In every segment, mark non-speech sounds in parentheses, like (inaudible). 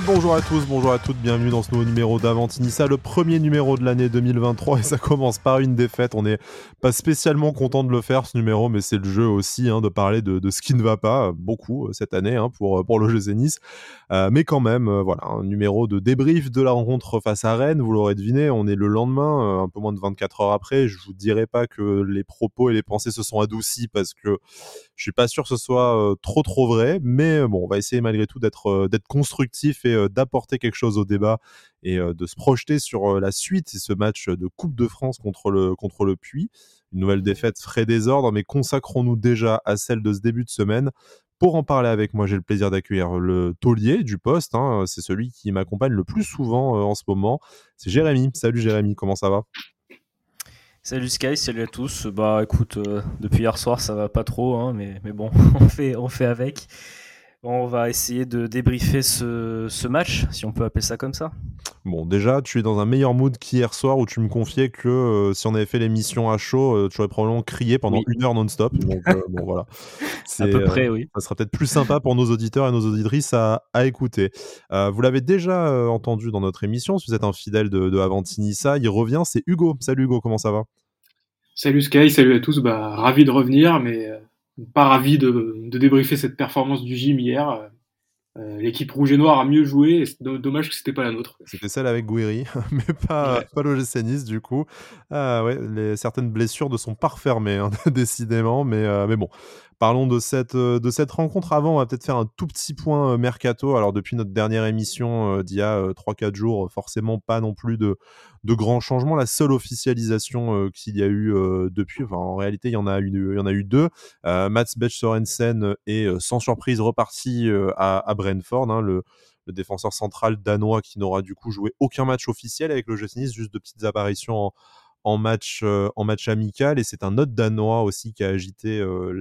Bonjour à tous, bonjour à toutes, bienvenue dans ce nouveau numéro d'Avantinissa, le premier numéro de l'année 2023 et ça commence par une défaite. On n'est pas spécialement content de le faire ce numéro, mais c'est le jeu aussi hein, de parler de, ce qui ne va pas beaucoup euh, cette année hein, pour, euh, pour le jeu Nice. Euh, mais quand même, voilà, un numéro de débrief de la rencontre face à Rennes, vous l'aurez deviné, on est le lendemain, un peu moins de 24 heures après. Je vous dirai pas que les propos et les pensées se sont adoucis parce que je suis pas sûr que ce soit trop trop vrai, mais bon, on va essayer malgré tout d'être constructif euh, d'apporter quelque chose au débat et euh, de se projeter sur euh, la suite et ce match de Coupe de France contre le, contre le Puy. Une nouvelle défaite frais désordre, mais consacrons-nous déjà à celle de ce début de semaine. Pour en parler avec moi, j'ai le plaisir d'accueillir le taulier du poste. Hein. C'est celui qui m'accompagne le plus souvent en ce moment. C'est Jérémy. Salut Jérémy, comment ça va? Salut Sky, salut à tous. Bah écoute, depuis hier soir ça va pas trop, hein, mais, mais bon, (laughs) on fait, on fait avec. On va essayer de débriefer ce, match, si on peut appeler ça comme ça. Bon, déjà, tu es dans un meilleur mood qu'hier soir où tu me confiais que euh, si on avait fait l'émission à chaud, euh, tu aurais probablement crié pendant une heure non-stop. Donc, euh, (laughs) bon, voilà. À peu près, oui. Ça sera peut-être plus sympa pour nos auditeurs et nos auditrices à, écouter. vous l'avez déjà entendu dans notre émission, si vous êtes un fidèle de, de Avantinissa, il revient, c'est Hugo. Salut Hugo, comment ça va? Salut Sky, salut à tous. Bah, ravi de revenir, mais pas ravi de, de, débriefer cette performance du gym hier. Euh, l'équipe rouge et noire a mieux joué, et c'est dommage que c'était pas la nôtre. C'était celle avec Guiri, (laughs) mais pas, pas l'OGC Nice du coup. Ah, ouais, les, certaines blessures ne sont pas refermées, hein, (laughs) décidément, mais, euh, mais bon, Parlons de cette, euh, de cette rencontre avant. On va peut-être faire un tout petit point euh, mercato. Alors, depuis notre dernière émission euh, d'il y a 3-4 jours, forcément pas non plus de, grands changements. La seule officialisation qu'il y a eu depuis, en réalité, il y en a eu, deux. Mats Bech Sorensen est sans surprise reparti à, à, Brentford, hein, le, défenseur central danois qui n'aura du coup joué aucun match officiel avec le Nice, juste de petites apparitions en, en match, euh, en match amical. Et c'est un autre Danois aussi qui a agité euh,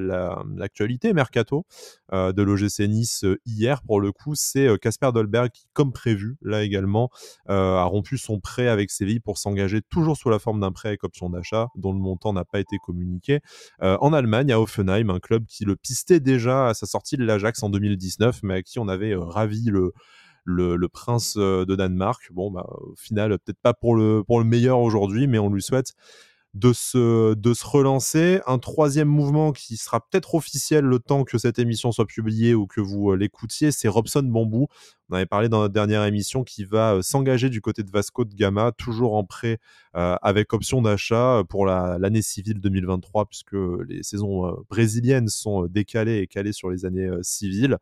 l'actualité mercato euh, de l'OGC Nice hier. Pour le coup, c'est Casper Dolberg qui, comme prévu, là également, a rompu son prêt avec Séville pour s'engager toujours sous la forme d'un prêt avec option d'achat, dont le montant n'a pas été communiqué. en Allemagne, à Offenheim, un club qui le pistait déjà à sa sortie de l'Ajax en 2019, mais à qui on avait ravi le le, prince euh, de Danemark. Bon, bah, au final, peut-être pas pour le, pour le meilleur aujourd'hui, mais on lui souhaite de se, relancer. Un troisième mouvement qui sera peut-être officiel le temps que cette émission soit publiée ou que vous euh, l'écoutiez, c'est Robson Bambou. On avait parlé dans notre dernière émission qui va euh, s'engager du côté de Vasco de Gama, toujours en prêt euh, avec option d'achat pour l'année civile 2023, puisque les saisons brésiliennes sont décalées et calées sur les années civiles.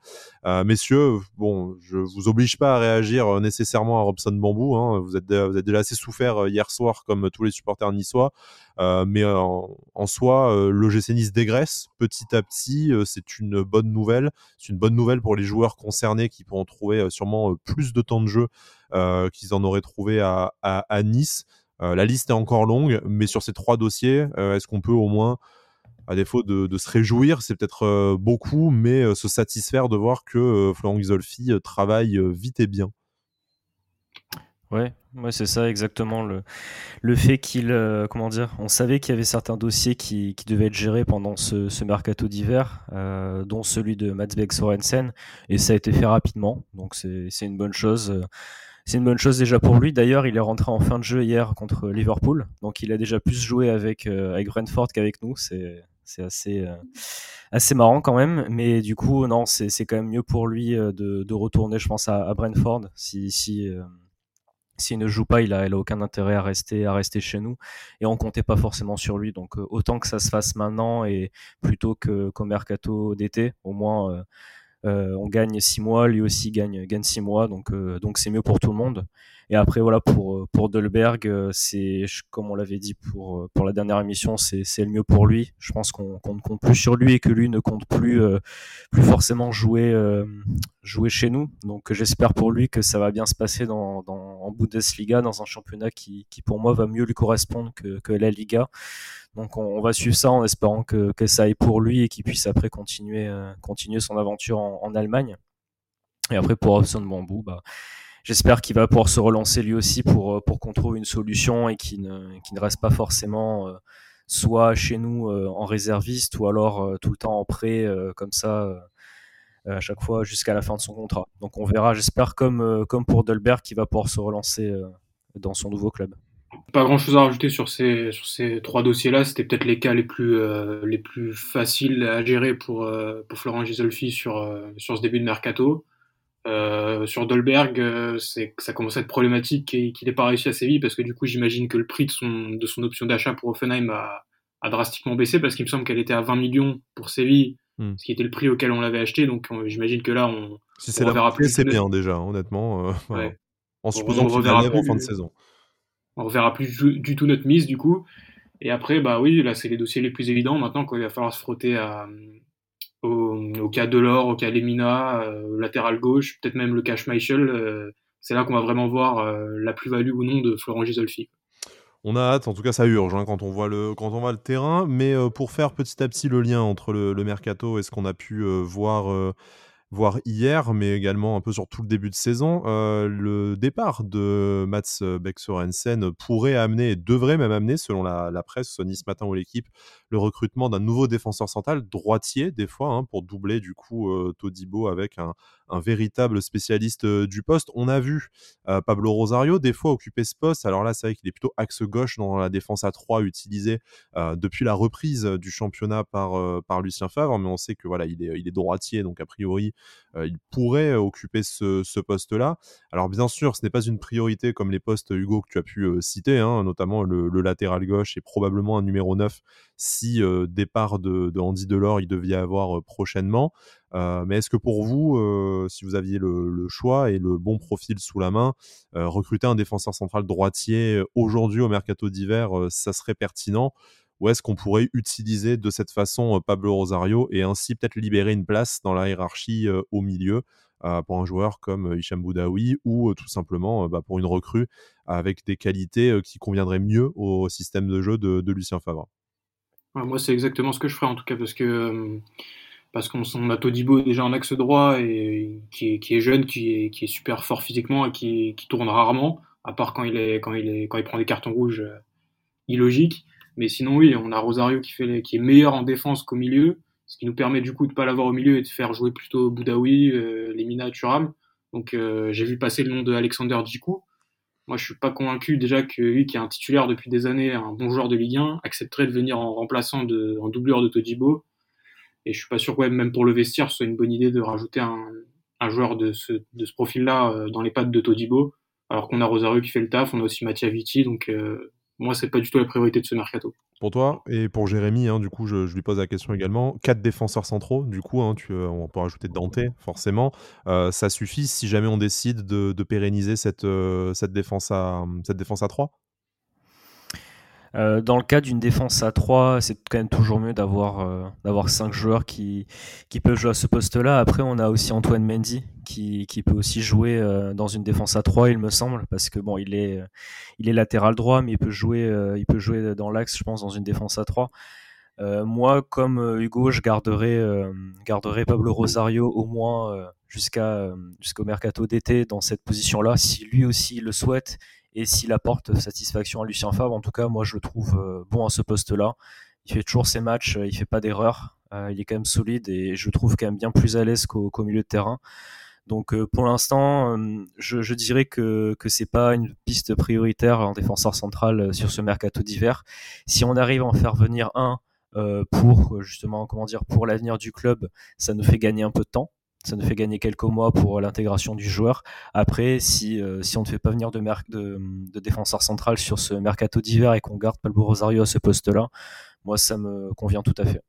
messieurs, bon, je vous oblige pas à réagir nécessairement à Robson Bambou. Hein. Vous, êtes, vous êtes déjà assez souffert hier soir, comme tous les supporters niçois. Euh, mais en, soi, euh, le GC Nice dégraisse petit à petit. Euh, c'est une bonne nouvelle. C'est une bonne nouvelle pour les joueurs concernés qui pourront trouver sûrement plus de temps de jeu qu'ils en auraient trouvé à, Nice. la liste est encore longue, mais sur ces trois dossiers, est-ce qu'on peut au moins à défaut de, se réjouir, c'est peut-être beaucoup, mais se satisfaire de voir que Florent Isolfi travaille vite et bien? Ouais, ouais c'est ça exactement le, le fait qu'il, euh, comment dire, on savait qu'il y avait certains dossiers qui, qui devaient être gérés pendant ce, ce mercato d'hiver, euh, dont celui de Mats Beck Sorensen, et ça a été fait rapidement, donc c'est une bonne chose. C'est une bonne chose déjà pour lui. D'ailleurs, il est rentré en fin de jeu hier contre Liverpool, donc il a déjà plus joué avec euh, avec Brentford qu'avec nous. C'est c'est assez assez marrant quand même, mais du coup non, c'est quand même mieux pour lui de, de retourner, je pense, à, à Brentford si si s'il ne joue pas, il a, aucun intérêt à rester, chez nous. Et on comptait pas forcément sur lui. Donc euh, autant que ça se fasse maintenant et plutôt qu'au mercato d'été, au moins euh, euh, on gagne six mois, lui aussi gagne gagne six mois, donc donc c'est mieux pour tout le monde. Et après, voilà, pour, euh, pour Dolberg, euh, c'est, comme on l'avait dit pour, euh, pour la dernière émission, c'est, c'est le mieux pour lui. Je pense qu'on, qu'on ne compte plus sur lui et que lui ne compte plus, plus forcément jouer, jouer chez nous. Donc j'espère pour lui que ça va bien se passer dans, dans, en Bundesliga, dans un championnat qui, qui pour moi va mieux lui correspondre que, que la Liga. Donc on, va suivre ça en espérant que, ça aille pour lui et qu'il puisse après continuer, continuer son aventure en, Allemagne. Et après pour Robson Bambou, bah, j'espère qu'il va pouvoir se relancer lui aussi pour, euh, qu'on trouve une solution et qu'il ne, reste pas forcément euh, soit chez nous euh, en réserviste ou alors tout le temps en prêt comme ça à chaque fois jusqu'à la fin de son contrat. Donc on verra, j'espère, comme, comme pour Dolberg, qui va pouvoir se relancer dans son nouveau club. Pas grand chose à rajouter sur ces, sur ces trois dossiers-là. C'était peut-être les cas les plus, euh, les plus faciles à gérer pour, euh, pour Florent Gisolfi sur, euh, sur ce début de mercato. sur Dolberg, c'est ça commence à être problématique qu'il n'ait pas réussi à Séville parce que du coup, j'imagine que le prix de son, de son option d'achat pour Offenheim a, a drastiquement baissé parce qu'il me semble qu'elle était à 20 millions pour Séville, hmm. ce qui était le prix auquel on l'avait acheté. Donc, j'imagine que là, on. Si c'est la verra plus. C'est bien déjà, honnêtement. En supposant qu'il en fin de saison on reverra plus du, tout notre mise du coup. Et après, bah oui, là c'est les dossiers les plus évidents. Maintenant, quand il va falloir se frotter à, au, cas Delors, au cas Lemina, euh, latéral gauche, peut-être même le cas Schmeichel, euh, c'est là qu'on va vraiment voir euh, la plus-value ou non de Florent Gisolfi. On a hâte, en tout cas ça urge hein, quand, on voit le, quand on le terrain, mais pour faire petit à petit le lien entre le, le mercato et ce qu'on a pu voir voire hier, mais également un peu sur tout le début de saison, euh, le départ de Mats Beck pourrait amener, et devrait même amener, selon la, presse, Nice Matin ou l'équipe, le recrutement d'un nouveau défenseur central, droitier des fois, hein, pour doubler du coup euh, Todibo avec un, un véritable spécialiste du poste. On a vu Pablo Rosario des fois occuper ce poste. Alors là, c'est vrai qu'il est plutôt axe gauche dans la défense à 3 utilisée depuis la reprise du championnat par, par Lucien Favre, mais on sait que voilà, il est, il est droitier, donc a priori, il pourrait occuper ce, ce poste-là. Alors bien sûr, ce n'est pas une priorité comme les postes Hugo que tu as pu citer, hein, notamment le, latéral gauche et probablement un numéro 9 si départ de, de Andy Delors il devait avoir prochainement. Euh, mais est-ce que pour vous, euh, si vous aviez le, choix et le bon profil sous la main, euh, recruter un défenseur central droitier aujourd'hui au mercato d'hiver, ça serait pertinent ou est-ce qu'on pourrait utiliser de cette façon Pablo Rosario et ainsi peut-être libérer une place dans la hiérarchie au milieu pour un joueur comme Hicham Boudaoui ou tout simplement bah, pour une recrue avec des qualités qui conviendraient mieux au système de jeu de, Lucien Favre? Moi, c'est exactement ce que je ferais en tout cas parce que parce qu'on a Todibo déjà en axe droit et qui est, qui est jeune, qui est, qui est, super fort physiquement et qui, qui, tourne rarement, à part quand il, est, quand il, est, quand il prend des cartons rouges euh, illogiques. Mais sinon, oui, on a Rosario qui, fait qui est meilleur en défense qu'au milieu, ce qui nous permet du coup de pas l'avoir au milieu et de faire jouer plutôt Boudaoui, euh, Lemina, Turam. Donc euh, j'ai vu passer le nom de Alexander Djikou. Moi, je suis pas convaincu déjà que lui, qui est un titulaire depuis des années, un bon joueur de Ligue 1, accepterait de venir en remplaçant de, en doubleur de Todibo et je suis pas sûr que même pour le vestiaire, ce soit une bonne idée de rajouter un, joueur de ce, profil-là euh, dans les pattes de Todibo. Alors qu'on a Rosario qui fait le taf, on a aussi Mattia Vitti, donc euh, moi c'est pas du tout la priorité de ce mercato. Pour toi et pour Jérémy, hein, du coup je, lui pose la question également. Quatre défenseurs centraux, du coup hein, euh, on peut rajouter Dante forcément. Euh, ça suffit si jamais on décide de, pérenniser cette, cette, défense à, cette défense à 3 euh, dans le cas d'une défense à 3, c'est quand même toujours mieux d'avoir euh, d'avoir 5 joueurs qui, qui peuvent jouer à ce poste-là. Après, on a aussi Antoine Mendy qui, qui peut aussi jouer euh, dans une défense à 3, il me semble, parce que bon, il est, il est latéral droit, mais il peut jouer, il peut jouer dans l'axe, je pense, dans une défense à 3. moi, comme Hugo, je garderai, garderai Pablo Rosario au moins jusqu'à jusqu'au mercato d'été dans cette position-là, si lui aussi le souhaite et s'il apporte satisfaction à Lucien Favre, en tout cas, moi je le trouve euh, bon à ce poste-là. Il fait toujours ses matchs, euh, il fait pas d'erreurs, euh, il est quand même solide et je le trouve quand même bien plus à l'aise qu'au milieu de terrain. Donc pour l'instant, je, dirais que que c'est pas une piste prioritaire en défenseur central sur ce mercato d'hiver. Si on arrive à en faire venir un pour justement comment dire pour l'avenir du club, ça nous fait gagner un peu de temps ça nous fait gagner quelques mois pour l'intégration du joueur. Après, si, euh, si on ne fait pas venir de, défenseur central sur ce mercato d'hiver et qu'on garde Pablo Rosario à ce poste-là, moi, ça me convient tout à fait.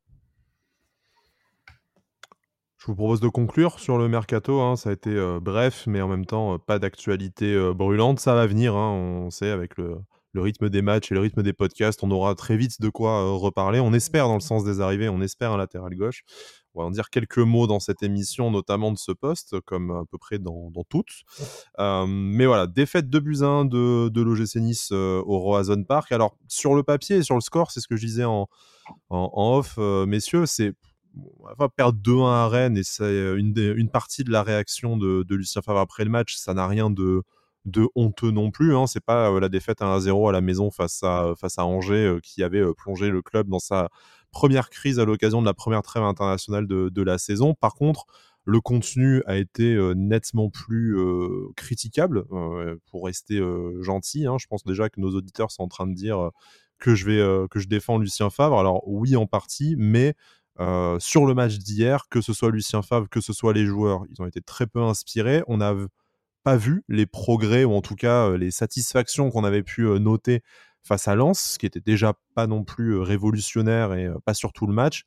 Je vous propose de conclure sur le mercato. Hein. Ça a été euh, bref, mais en même temps, euh, pas d'actualité brûlante. Ça va venir, hein. on sait, avec le, le, rythme des matchs et le rythme des podcasts. On aura très vite de quoi reparler. On espère dans le sens des arrivées, on espère un latéral gauche on va en dire quelques mots dans cette émission, notamment de ce poste, comme à peu près dans, toutes. Euh, mais voilà, défaite de buts de, de l'OGC Nice euh, au Roazhon Park. Alors, sur le papier et sur le score, c'est ce que je disais en, en, off, euh, messieurs, c'est on perdre 2-1 à Rennes et c'est une, une, partie de la réaction de, de, Lucien Favre après le match. Ça n'a rien de, de honteux non plus. Hein. C'est pas la défaite 1-0 à la maison face à, face à Angers qui avait plongé le club dans sa première crise à l'occasion de la première trêve internationale de, la saison. Par contre, Le contenu a été nettement plus critiquable, pour rester gentil. Hein. Je pense déjà que nos auditeurs sont en train de dire que je vais que je défends Lucien Favre. Alors oui, en partie, mais sur le match d'hier, que ce soit Lucien Favre, que ce soit les joueurs, ils ont été très peu inspirés. On n'a pas vu les progrès ou en tout cas les satisfactions qu'on avait pu noter face à Lens, ce qui était déjà pas non plus révolutionnaire et pas sur tout le match.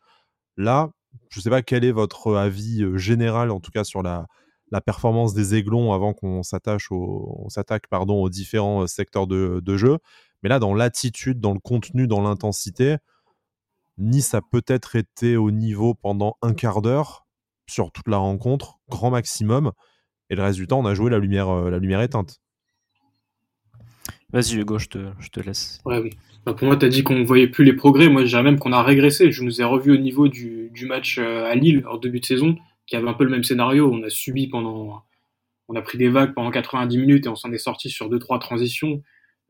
Là, je ne sais pas quel est votre avis général, en tout cas sur la, la performance des Aiglons avant qu'on s'attache au, s'attaque pardon aux différents secteurs de, de, jeu. Mais là, dans l'attitude, dans le contenu, dans l'intensité, Nice a peut-être été au niveau pendant un quart d'heure sur toute la rencontre, grand maximum. Et le reste du temps, on a joué la lumière, la lumière éteinte. Vas-y Hugo, je te, je te laisse. Ouais, oui. Bah, pour moi, tu as dit qu'on voyait plus les progrès. Moi, je dirais même qu'on a régressé. Je nous ai revu au niveau du, du match euh, à Lille en début de saison, qui avait un peu le même scénario. On a subi pendant, on a pris des vagues pendant 90 minutes et on s'en est sorti sur deux trois transitions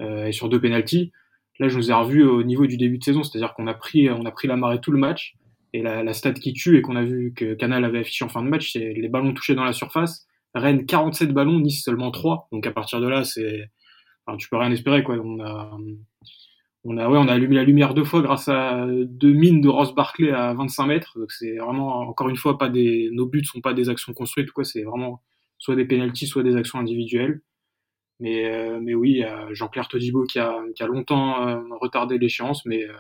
euh, et sur deux pénalties. Là, je nous ai revu au niveau du début de saison, c'est-à-dire qu'on a pris, on a pris la marée tout le match. Et la, la stat qui tue et qu'on a vu que Canal avait affiché en fin de match, c'est les ballons touchés dans la surface. Rennes 47 ballons, Nice seulement 3. Donc à partir de là, c'est, tu peux rien espérer quoi. On a, on a, ouais, on a allumé la lumière deux fois grâce à deux mines de Ross Barclay à 25 mètres. Donc c'est vraiment, encore une fois, pas des, nos buts sont pas des actions construites, quoi. C'est vraiment soit des pénalties, soit des actions individuelles. Mais, euh, mais oui, Jean-Claire Todibo qui a, qui a longtemps euh, retardé l'échéance, mais euh,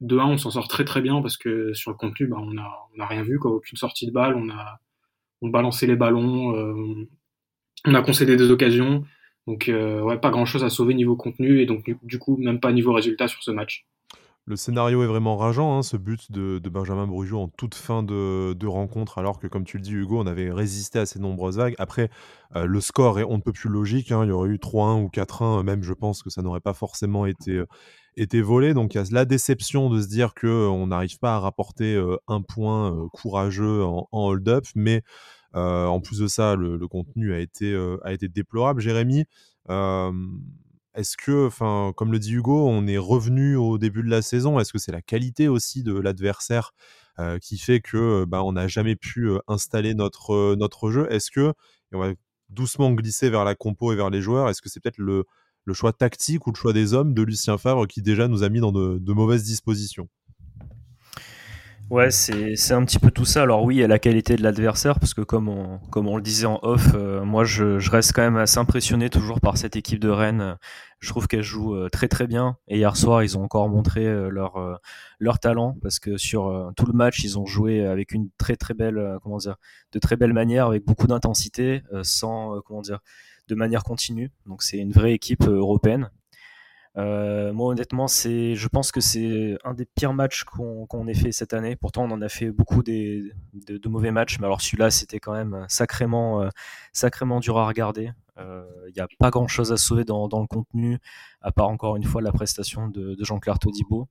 de 1, on s'en sort très très bien parce que sur le contenu, bah, on a, on a rien vu, quoi. Aucune sortie de balle, on a, on balançait les ballons, euh, on a concédé des occasions. Donc, euh, ouais, pas grand chose à sauver niveau contenu et donc, du coup, même pas niveau résultat sur ce match. Le scénario est vraiment rageant, hein, ce but de, Benjamin Brugeot en toute fin de, de, rencontre, alors que, comme tu le dis, Hugo, on avait résisté à ces nombreuses vagues. Après, euh, le score est on ne peut plus logique. Hein, il y aurait eu 3-1 ou 4-1, même, je pense que ça n'aurait pas forcément été, été volé. Donc, il y a la déception de se dire qu'on n'arrive pas à rapporter euh, un point euh, courageux en, hold-up, mais euh, en plus de ça, le, contenu a été, a été déplorable. Jérémy, est-ce que, comme le dit Hugo, on est revenu au début de la saison? Est-ce que c'est la qualité aussi de l'adversaire qui fait que bah, on n'a jamais pu installer notre, notre jeu? Est-ce que, et on va doucement glisser vers la compo et vers les joueurs, est-ce que c'est peut-être le, le, choix tactique ou le choix des hommes de Lucien Favre qui déjà nous a mis dans de, mauvaises dispositions Ouais, c'est un petit peu tout ça. Alors oui, il y a la qualité de l'adversaire, parce que comme on, comme on le disait en off, euh, moi je, je, reste quand même assez impressionné toujours par cette équipe de Rennes. Je trouve qu'elle joue euh, très très bien. Et hier soir, ils ont encore montré euh, leur, leur talent, parce que sur tout le match, ils ont joué avec une très très belle, comment dire, de très belle manière, avec beaucoup d'intensité, sans, comment dire, de manière continue. Donc c'est une vraie équipe européenne. Euh, moi, honnêtement, c'est, je pense que c'est un des pires matchs qu'on ait fait cette année. Pourtant, on en a fait beaucoup de, mauvais matchs, mais alors celui-là, c'était quand même sacrément, euh, sacrément dur à regarder. Il euh, n'y a pas grand-chose à sauver dans, le contenu, à part encore une fois la prestation de, de Jean-Claire Todibo.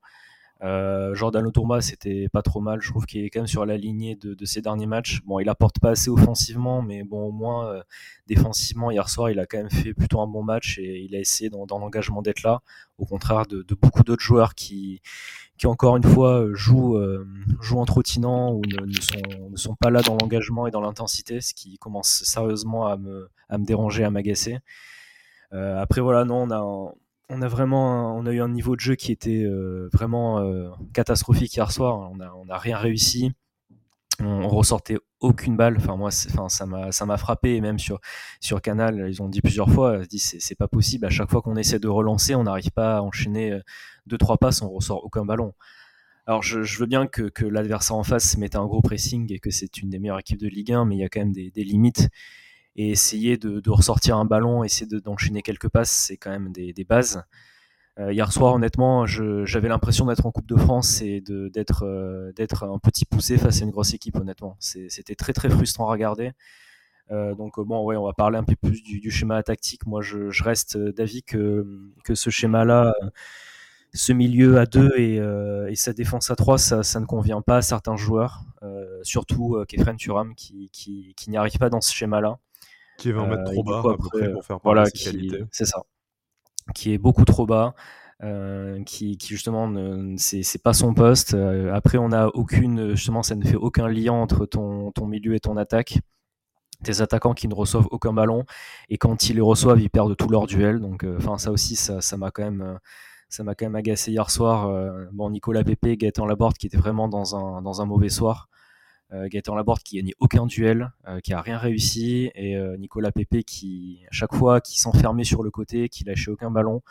Euh, Jordan Tourma, c'était pas trop mal. Je trouve qu'il est quand même sur la lignée de, de, ses derniers matchs. Bon, il apporte pas assez offensivement, mais bon, au moins euh, défensivement, hier soir, il a quand même fait plutôt un bon match et il a essayé dans, dans l'engagement d'être là. Au contraire de, de beaucoup d'autres joueurs qui, qui encore une fois jouent, euh, jouent en trottinant ou ne, ne, sont, ne sont pas là dans l'engagement et dans l'intensité, ce qui commence sérieusement à me, à me déranger, à m'agacer. Euh, après voilà, non, on a on a vraiment eu un niveau de jeu qui était euh, vraiment euh, catastrophique hier soir. On a, on a rien réussi. On, ressortait aucune balle. Ça m'a frappé. Même sur Canal, ils ont dit plusieurs fois, c'est pas possible. À chaque fois qu'on essaie de relancer, on n'arrive pas à enchaîner euh, deux trois passes, on ressort aucun ballon. Alors je, veux bien que, l'adversaire en face mette un gros pressing et que c'est une des meilleures équipes de Ligue 1, mais il y a quand même des limites et essayer de, ressortir un ballon, essayer d'enchaîner quelques passes, c'est quand même des, bases. Euh, hier soir, honnêtement, j'avais l'impression d'être en Coupe de France et d'être euh, d'être un petit poussé face à une grosse équipe, honnêtement. C'était très très frustrant à regarder. Euh, donc bon, ouais, on va parler un peu plus du, schéma tactique. Moi, je, reste d'avis que, que ce schéma-là, ce milieu à deux et, sa défense à trois, ça, ne convient pas à certains joueurs, surtout Kefren Turam qui, qui, qui n'y arrive pas dans ce schéma-là. Qui va en mettre trop bas après, pour faire voilà. C'est ça. Qui est beaucoup trop bas. qui, qui, justement c'est pas son poste. après, on a aucune justement, ça ne fait aucun lien entre ton, ton milieu et ton attaque des attaquants qui ne reçoivent aucun ballon et quand ils les reçoivent ils perdent tous leurs duels donc enfin ça aussi ça m'a quand même ça m'a quand même agacé hier soir. Euh, bon, Nicolas Pépé, Gaëtan Laborde qui était vraiment dans un, dans un mauvais soir. Euh, Gaëtan Laborde qui gagnait aucun duel, euh, qui a rien réussi, et euh, Nicolas Pépé qui, à chaque fois, qui s'enfermait sur le côté, qui lâchait aucun ballon.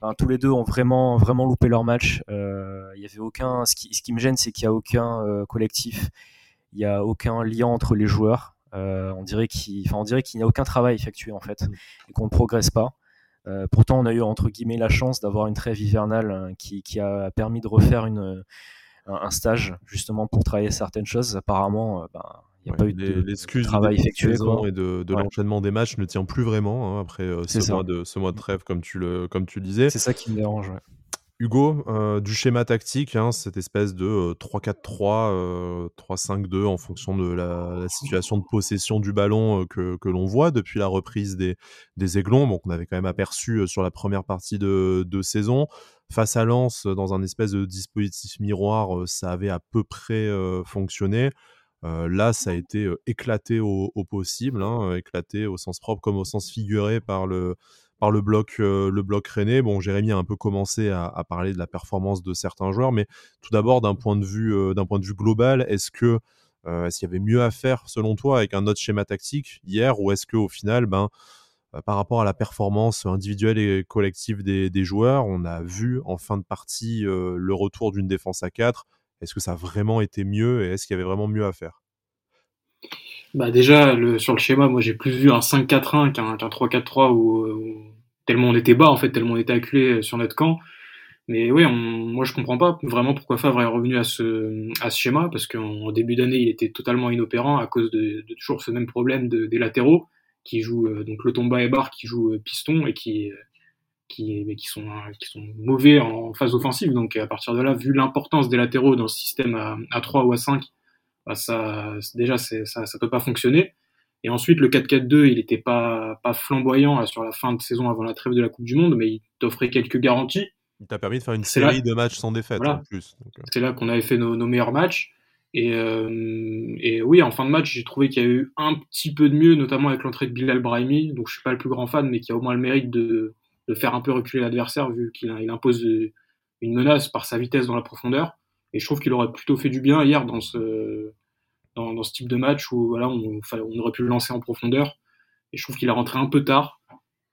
Enfin, tous les deux ont vraiment, vraiment loupé leur match. Il y avait aucun. Ce qui, ce qui me gêne, c'est qu'il n'y a aucun collectif, il n'y a aucun lien entre les joueurs. on dirait qu'il, enfin, on dirait qu'il n'y a aucun travail effectué en fait, mm. et qu'on ne progresse pas. Euh, pourtant, on a eu entre guillemets la chance d'avoir une trêve hivernale hein, qui, a permis de refaire une, un, stage justement pour travailler certaines choses. Apparemment, euh, ben, il n'y a pas eu de, travail effectué. Et de, l'enchaînement des matchs ne tient plus vraiment hein, après euh, ce, mois de, ce mois de trêve, comme tu le, comme tu disais. C'est ça qui me dérange. Hugo, euh, du schéma tactique, hein, cette espèce de 3-4-3, 3-5-2 euh, en fonction de la, situation de possession du ballon que, l'on voit depuis la reprise des, des Aiglons. Donc, on avait quand même aperçu sur la première partie de, saison. Face à Lens, dans un espèce de dispositif miroir, ça avait à peu près fonctionné. là, ça a été éclaté au, possible, hein, éclaté au sens propre comme au sens figuré par le, par le bloc, le bloc René. Bon, Jérémy a un peu commencé à, parler de la performance de certains joueurs, mais tout d'abord d'un point de vue, d'un point de vue global, est-ce que est-ce qu'il y avait mieux à faire selon toi avec un autre schéma tactique hier, ou est-ce que au final, ben par rapport à la performance individuelle et collective des, joueurs, on a vu en fin de partie le retour d'une défense à 4. Est-ce que ça a vraiment été mieux et est-ce qu'il y avait vraiment mieux à faire? Bah déjà, sur le schéma, moi j'ai plus vu un 5-4-1 qu'un 3-4-3 où, tellement on était bas, en fait, tellement on était acculé sur notre camp. Mais oui, moi je comprends pas vraiment pourquoi Favre est revenu à ce, schéma, parce qu'en début d'année, il était totalement inopérant à cause de, toujours ce même problème de, des latéraux, qui jouent, euh, donc le Tomba et Bar qui jouent euh, piston et qui, euh, qui, qui, sont, qui sont mauvais en phase offensive. Donc à partir de là, vu l'importance des latéraux dans le système à, à 3 ou à 5, bah ça, déjà, ça, ça peut pas fonctionner. Et ensuite, le 4-4-2, il n'était pas, pas flamboyant sur la fin de saison avant la trêve de la Coupe du Monde, mais il t'offrait quelques garanties. Il t'a permis de faire une série de matchs sans défaite en plus. C'est là qu'on avait fait nos, nos meilleurs matchs. Et, euh, et, oui, en fin de match, j'ai trouvé qu'il y a eu un petit peu de mieux, notamment avec l'entrée de Bilal Brahimi, donc je suis pas le plus grand fan, mais qui a au moins le mérite de, de faire un peu reculer l'adversaire, vu qu'il il impose une menace par sa vitesse dans la profondeur. Et je trouve qu'il aurait plutôt fait du bien hier dans ce, dans, ce type de match où voilà, on, aurait pu le lancer en profondeur. Et je trouve qu'il a rentré un peu tard.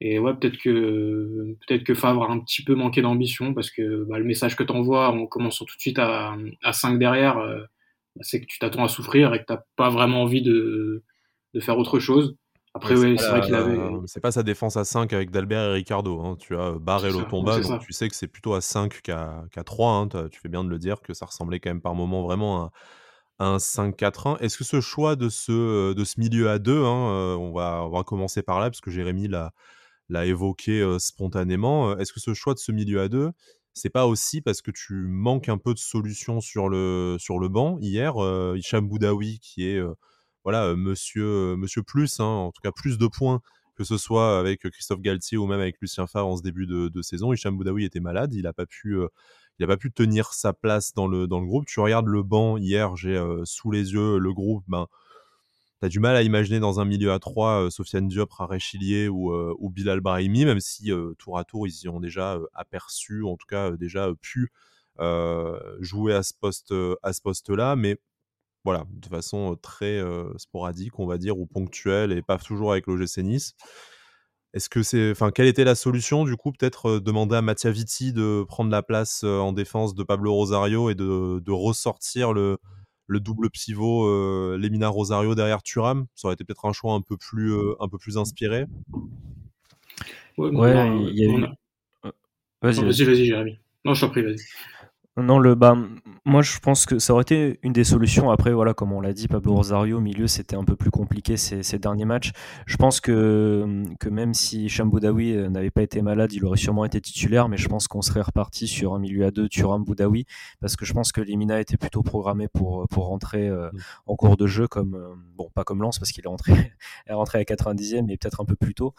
Et ouais, peut-être que peut-être que Favre a un petit peu manqué d'ambition parce que bah, le message que tu envoies en commençant tout de suite à, à 5 derrière, euh, c'est que tu t'attends à souffrir et que t'as pas vraiment envie de, de faire autre chose. Après, ouais, c'est vrai qu'il avait. C'est pas sa défense à 5 avec Dalbert et Ricardo. Hein. Tu as Barre et Lotomba, donc tu sais que c'est plutôt à 5 qu'à 3. Hein. Tu fais bien de le dire que ça ressemblait quand même par moment vraiment à, un 5-4-1. Est-ce que ce choix de ce, de ce milieu à deux, hein, on, va, on va commencer par là, parce que Jérémy l'a, l'a évoqué spontanément, est-ce que ce choix de ce milieu à deux, c'est pas aussi parce que tu manques un peu de solutions sur le, banc Hier, Hicham Boudaoui, qui est voilà, monsieur, monsieur plus, hein, en tout cas plus de points, que ce soit avec Christophe Galtier ou même avec Lucien Favre en ce début de, saison. Hicham Boudaoui était malade, il n'a pas pu il pas pu tenir sa place dans le, dans le groupe. Tu regardes le banc, hier, j'ai euh, sous les yeux le groupe, ben, tu as du mal à imaginer dans un milieu à trois euh, Sofiane Diop, Rachilier ou, euh, ou Bilal Brahimi, même si tour à tour, ils y ont déjà aperçu, en tout cas déjà pu jouer à ce poste à ce poste-là. Mais voilà, de façon très sporadique, on va dire, ou ponctuelle, et pas toujours avec l'OGC Nice. Est-ce que c'est, enfin, quelle était la solution du coup Peut-être demander à Mattia Vitti de prendre la place en défense de Pablo Rosario et de ressortir le, le, double pivot euh, Lemina Rosario derrière Turam. Ça aurait été peut-être un choix un peu plus, un peu plus inspiré. Ouais, il y a eu. Vas-y, vas-y, vas-y, Jérémy. Non, je t'en prie, vas-y. Non, le bah, moi je pense que ça aurait été une des solutions. Après, voilà, comme on l'a dit, Pablo Rosario au milieu, c'était un peu plus compliqué ces, derniers matchs. Je pense que, que même si Chamboudaoui euh, n'avait pas été malade, il aurait sûrement été titulaire, mais je pense qu'on serait reparti sur un milieu à deux, Turam Boudaoui, parce que je pense que Limina était plutôt programmé pour, pour rentrer euh, mm. en cours de jeu, comme, euh, bon, pas comme Lance, parce qu'il est rentré, (laughs) est rentré à 90e, mais peut-être un peu plus tôt.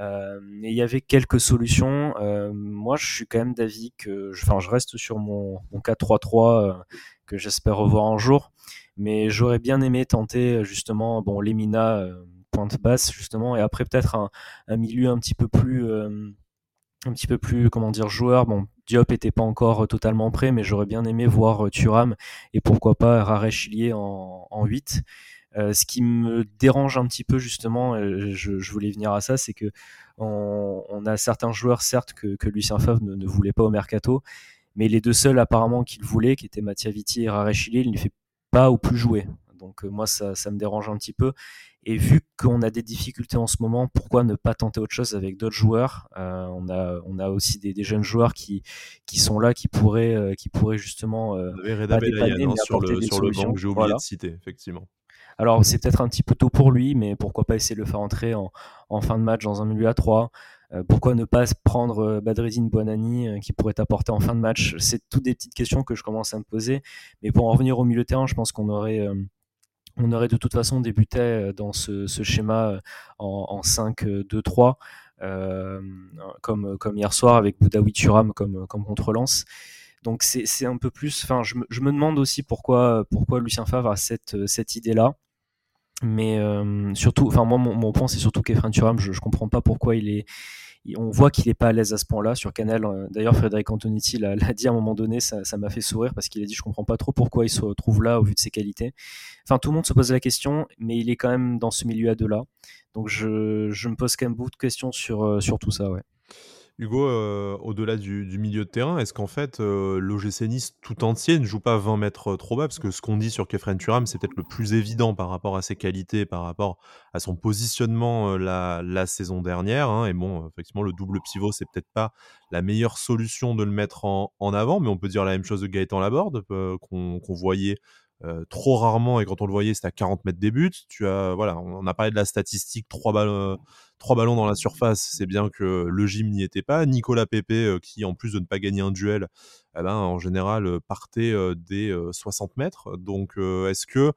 Il y avait quelques solutions. moi, je suis quand même d'avis que, enfin, je reste sur mon, mon 4-3-3 que j'espère revoir un jour. Mais j'aurais bien aimé tenter justement, bon, Lemina pointe basse justement, et après peut-être un, milieu un petit peu plus un petit peu plus, comment dire, joueur. Bon, Diop était pas encore totalement prêt, mais j'aurais bien aimé voir euh, Thuram et pourquoi pas Rare Chilier en, en 8. Euh, ce qui me dérange un petit peu justement, euh, je, je, voulais venir à ça, c'est que on, on, a certains joueurs, certes, que, que Lucien Favre ne, ne, voulait pas au mercato, mais les deux seuls apparemment qu'il voulait, qui étaient Mattia Vitti et Rare Chilier, il ne fait pas ou plus jouer. Donc moi, ça, ça me dérange un petit peu. Et vu qu'on a des difficultés en ce moment, pourquoi ne pas tenter autre chose avec d'autres joueurs? Euh, on, a, on a aussi des, des, jeunes joueurs qui, qui sont là, qui pourraient, euh, qui pourraient justement. Euh, Reda dépanner, hein, sur le, sur le banc que j'ai oublié voilà. de citer, effectivement. Alors c'est peut-être un petit peu tôt pour lui, mais pourquoi pas essayer de le faire entrer en, fin de match dans un milieu à 3 euh, pourquoi ne pas prendre euh, Badreddine Bonani euh, qui pourrait apporter en fin de match? C'est toutes des petites questions que je commence à me poser. Mais pour en revenir au milieu de terrain, je pense qu'on aurait on aurait de toute façon débuté dans ce, schéma en, en 5-2-3, euh, comme, hier soir avec Boudaoui Turam comme, contre-lance. Donc c'est un peu plus. Enfin, je, me demande aussi pourquoi, Lucien Favre a cette idée-là. Mais euh, surtout, enfin moi mon, mon point c'est surtout qu'Efrain Turam, je, je comprends pas pourquoi il est on voit qu'il n'est pas à l'aise à ce point-là sur Canal. Euh, d'ailleurs, Frédéric Antonetti l'a dit à un moment donné, ça m'a fait sourire parce qu'il a dit Je comprends pas trop pourquoi il se retrouve là au vu de ses qualités. Enfin, tout le monde se pose la question, mais il est quand même dans ce milieu à deux-là. Donc, je, je, me pose quand même beaucoup de questions sur, euh, sur tout ça. Ouais. Hugo, euh, au-delà du, milieu de terrain, est-ce qu'en fait, euh, l'OGC Nice tout entier ne joue pas 20 mètres trop bas? Parce que ce qu'on dit sur Kefren Turam, c'est peut-être le plus évident par rapport à ses qualités, par rapport à son positionnement euh, la, saison dernière. Hein. Et bon, effectivement, le double pivot, c'est peut-être pas la meilleure solution de le mettre en, avant, mais on peut dire la même chose de Gaëtan Laborde, qu'on qu voyait euh, trop rarement, et quand on le voyait, c'était à 40 mètres des buts. Tu as, voilà, on a parlé de la statistique, 3 ballons, 3 ballons dans la surface, c'est bien que le gym n'y était pas. Nicolas Pepe, euh, qui en plus de ne pas gagner un duel, eh ben, en général euh, partait des 60 mètres. Donc est-ce que,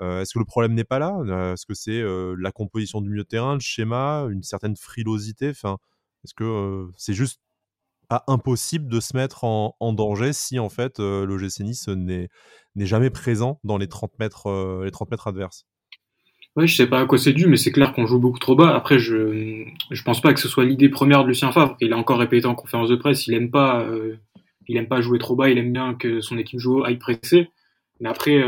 est-ce que le problème n'est pas là? Est-ce que c'est la composition du milieu de terrain, le schéma, une certaine frilosité? Enfin, Est-ce que c'est juste impossible de se mettre en, danger si en fait euh, le GC n'est jamais présent dans les 30 mètres, euh, les 30 mètres adverses. Ouais, je sais pas à quoi c'est dû, mais c'est clair qu'on joue beaucoup trop bas. Après, je je pense pas que ce soit l'idée première de Lucien Favre. Il a encore répété en conférence de presse, il aime pas, euh, jouer trop bas. Il aime bien que son équipe joue aille presser. Mais après,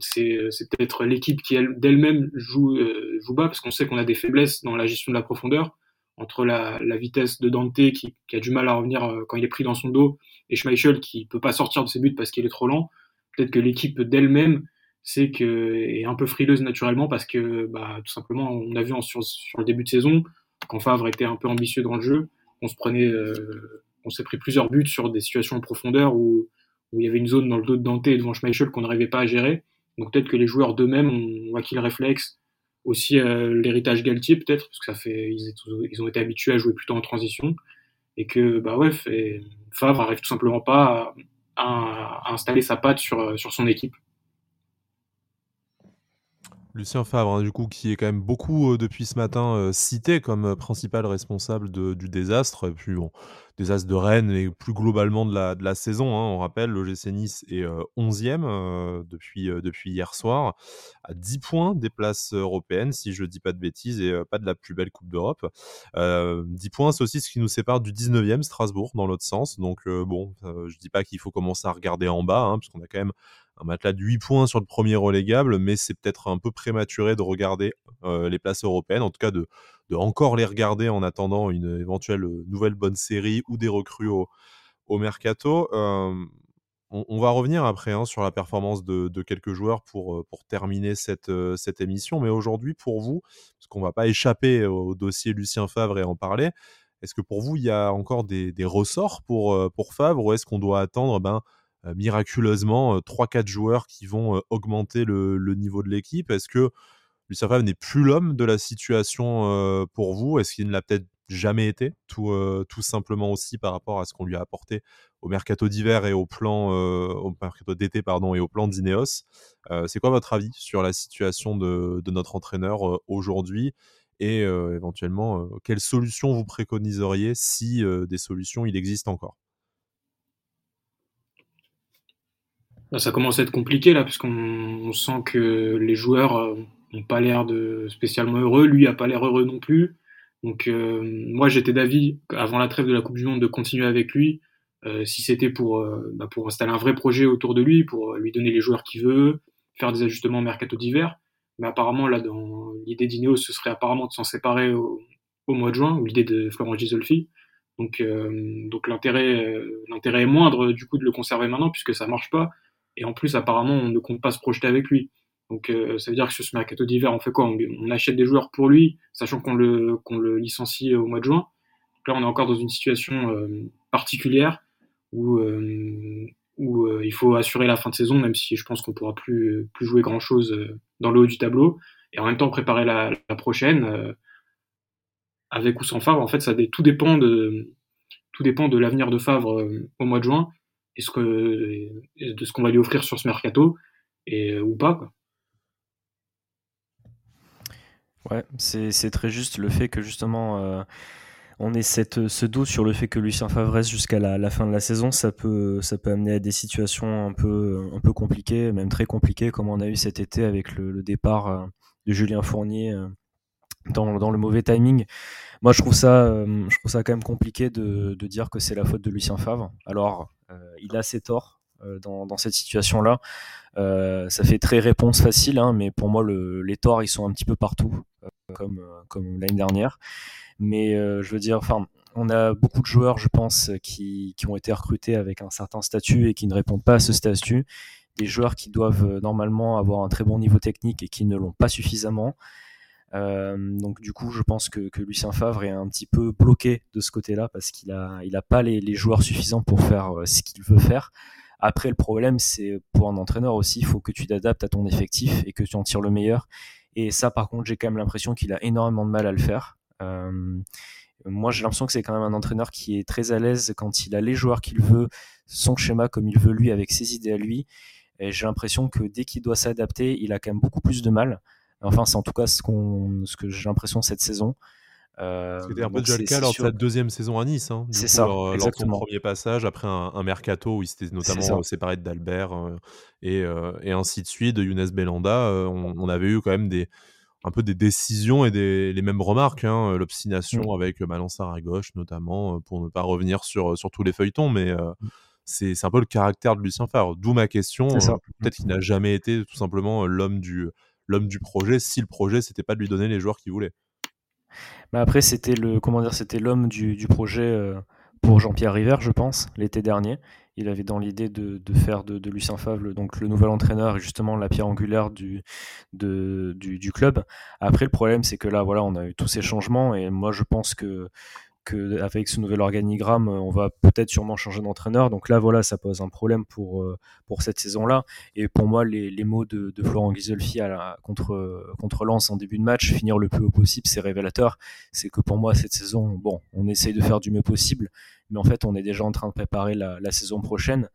c'est peut-être l'équipe qui d'elle-même joue joue bas parce qu'on sait qu'on a des faiblesses dans la gestion de la profondeur entre la, vitesse de Dante qui, a du mal à revenir euh, quand il est pris dans son dos et Schmeichel qui peut pas sortir de ses buts parce qu'il est trop lent. Peut-être que l'équipe d'elle-même c'est que est un peu frileuse naturellement parce que bah, tout simplement on a vu sur, le début de saison quand Favre était un peu ambitieux dans le jeu, euh, on s'est pris plusieurs buts sur des situations en profondeur où, où il y avait une zone dans le dos de Dante et devant Schmeichel qu'on n'arrivait pas à gérer. Donc peut-être que les joueurs d'eux-mêmes ont acquis le réflexe aussi euh, l'héritage Galtier peut-être parce que ça fait ils, ont été habitués à jouer plutôt en transition et que bah ouais Favre arrive tout simplement pas à, à, à installer sa patte sur sur son équipe. Lucien Favre, hein, du coup, qui est quand même beaucoup euh, depuis ce matin euh, cité comme euh, principal responsable du désastre, et puis bon, désastre de Rennes et plus globalement de la, de la saison. Hein, on rappelle, le GC Nice est 11e depuis, depuis hier soir, à 10 points des places européennes, si je ne dis pas de bêtises, et pas de la plus belle Coupe d'Europe. 10 points, c'est aussi ce qui nous sépare du 19e Strasbourg dans l'autre sens. Donc bon, je ne dis pas qu'il faut commencer à regarder en bas, hein, puisqu'on a quand même un matelas de 8 points sur le premier relégable, mais c'est peut-être un peu prématuré de regarder euh, les places européennes, en tout cas de, de, encore les regarder en attendant une éventuelle nouvelle bonne série ou des recrues au, au mercato. Euh, on, va revenir après hein, sur la performance de, de, quelques joueurs pour, euh, pour terminer cette, euh, cette émission, mais aujourd'hui pour vous, parce qu'on ne va pas échapper au dossier Lucien Favre et en parler, est-ce que pour vous il y a encore des, des ressorts pour, euh, pour Favre ou est-ce qu'on doit attendre ben, euh, miraculeusement 3-4 joueurs qui vont augmenter le, niveau de l'équipe. Est-ce que Lucien Favre n'est plus l'homme de la situation pour vous? Est-ce qu'il ne l'a peut-être jamais été tout, simplement aussi par rapport à ce qu'on lui a apporté au mercato d'hiver et au plan au mercato d'été pardon et au plan d'Ineos? c'est quoi votre avis sur la situation de, de notre entraîneur aujourd'hui? Et éventuellement quelles solutions vous préconiseriez si des solutions il existe encore? Ça commence à être compliqué là, puisqu'on sent que les joueurs n'ont pas l'air de spécialement heureux. Lui a pas l'air heureux non plus. Donc moi j'étais d'avis avant la trêve de la Coupe du Monde de continuer avec lui euh, si c'était pour, euh, bah, pour installer un vrai projet autour de lui, pour lui donner les joueurs qu'il veut, faire des ajustements mercato d'hiver. Mais apparemment, là, dans l'idée d'Ineos, ce serait apparemment de s'en séparer au, au, mois de juin, ou l'idée de Florent Gisolfi. Donc, euh, donc l'intérêt, l'intérêt est moindre du coup de le conserver maintenant puisque ça marche pas. Et en plus, apparemment, on ne compte pas se projeter avec lui. Donc, ça veut dire que sur ce mercato d'hiver, on fait quoi? On, achète des joueurs pour lui, sachant qu'on le, qu'on le licencie au mois de juin. Donc là, on est encore dans une situation particulière où, euh, où euh, il faut assurer la fin de saison, même si je pense qu'on pourra plus, plus jouer grand chose euh, dans le haut du tableau, et en même temps préparer la, la prochaine avec ou sans Favre. En fait, ça tout dépend de tout dépend de l'avenir de Favre au mois de juin de ce qu'on va lui offrir sur ce mercato et ou pas. Quoi. Ouais, c'est très juste le fait que justement on ait cette, ce doute sur le fait que Lucien Favre reste jusqu'à la, fin de la saison, ça peut, ça peut amener à des situations un peu, un peu compliquées, même très compliquées, comme on a eu cet été avec le, départ euh, de Julien Fournier euh, dans, dans, le mauvais timing. Moi, je trouve ça, euh, je trouve ça quand même compliqué de, de dire que c'est la faute de Lucien Favre. Alors, il a ses torts dans, dans, cette situation-là. ça fait très réponse facile, hein, mais pour moi, le, les torts, ils sont un petit peu partout, comme, l'année dernière. Mais euh, je veux dire, enfin, on a beaucoup de joueurs, je pense, qui, ont été recrutés avec un certain statut et qui ne répondent pas à ce statut. Des joueurs qui doivent euh, normalement avoir un très bon niveau technique et qui ne l'ont pas suffisamment. Euh, donc du coup, je pense que, que, Lucien Favre est un petit peu bloqué de ce côté-là parce qu'il a, il a pas les, les, joueurs suffisants pour faire ce qu'il veut faire. Après, le problème, c'est pour un entraîneur aussi, il faut que tu t'adaptes à ton effectif et que tu en tires le meilleur. Et ça, par contre, j'ai quand même l'impression qu'il a énormément de mal à le faire. Euh, moi, j'ai l'impression que c'est quand même un entraîneur qui est très à l'aise quand il a les joueurs qu'il veut, son schéma comme il veut lui, avec ses idées à lui. Et j'ai l'impression que dès qu'il doit s'adapter, il a quand même beaucoup plus de mal. Enfin, c'est en tout cas ce, qu'on, ce que j'ai l'impression cette saison. Euh, C'était un peu déjà le cas lors de sa deuxième saison à Nice. Hein, c'est ça. Lors, lors, de son premier passage, après un, mercato où il s'était notamment séparé d'Albert euh, et, euh, et, ainsi de suite, de Younes Belanda, on, on, avait eu quand même des, un peu des décisions et des, les mêmes remarques, hein, l'obstination mmh. avec Malansar à gauche notamment, pour ne pas revenir sur, sur tous les feuilletons, mais mmh. c'est un peu le caractère de Lucien Favre. D'où ma question, peut-être qu'il n'a jamais été tout simplement l'homme du, l'homme du projet, si le projet c'était pas de lui donner les joueurs qu'il voulait. Mais après c'était le comment dire, c'était l'homme du, du, projet pour Jean-Pierre River, je pense, l'été dernier il avait dans l'idée de, faire de, Lucien Favre donc le nouvel entraîneur et justement la pierre angulaire du, du, club. Après, le problème, c'est que là, voilà, on a eu tous ces changements et moi, je pense que avec ce nouvel organigramme, on va peut-être sûrement changer d'entraîneur. Donc là, voilà, ça pose un problème pour, euh, pour cette saison-là. Et pour moi, les, mots de, Florent Ghisolfi contre, contre Lens en début de match, finir le plus haut possible, c'est révélateur. C'est que pour moi, cette saison, bon, on essaye de faire du mieux possible, mais en fait, on est déjà en train de préparer la, saison prochaine,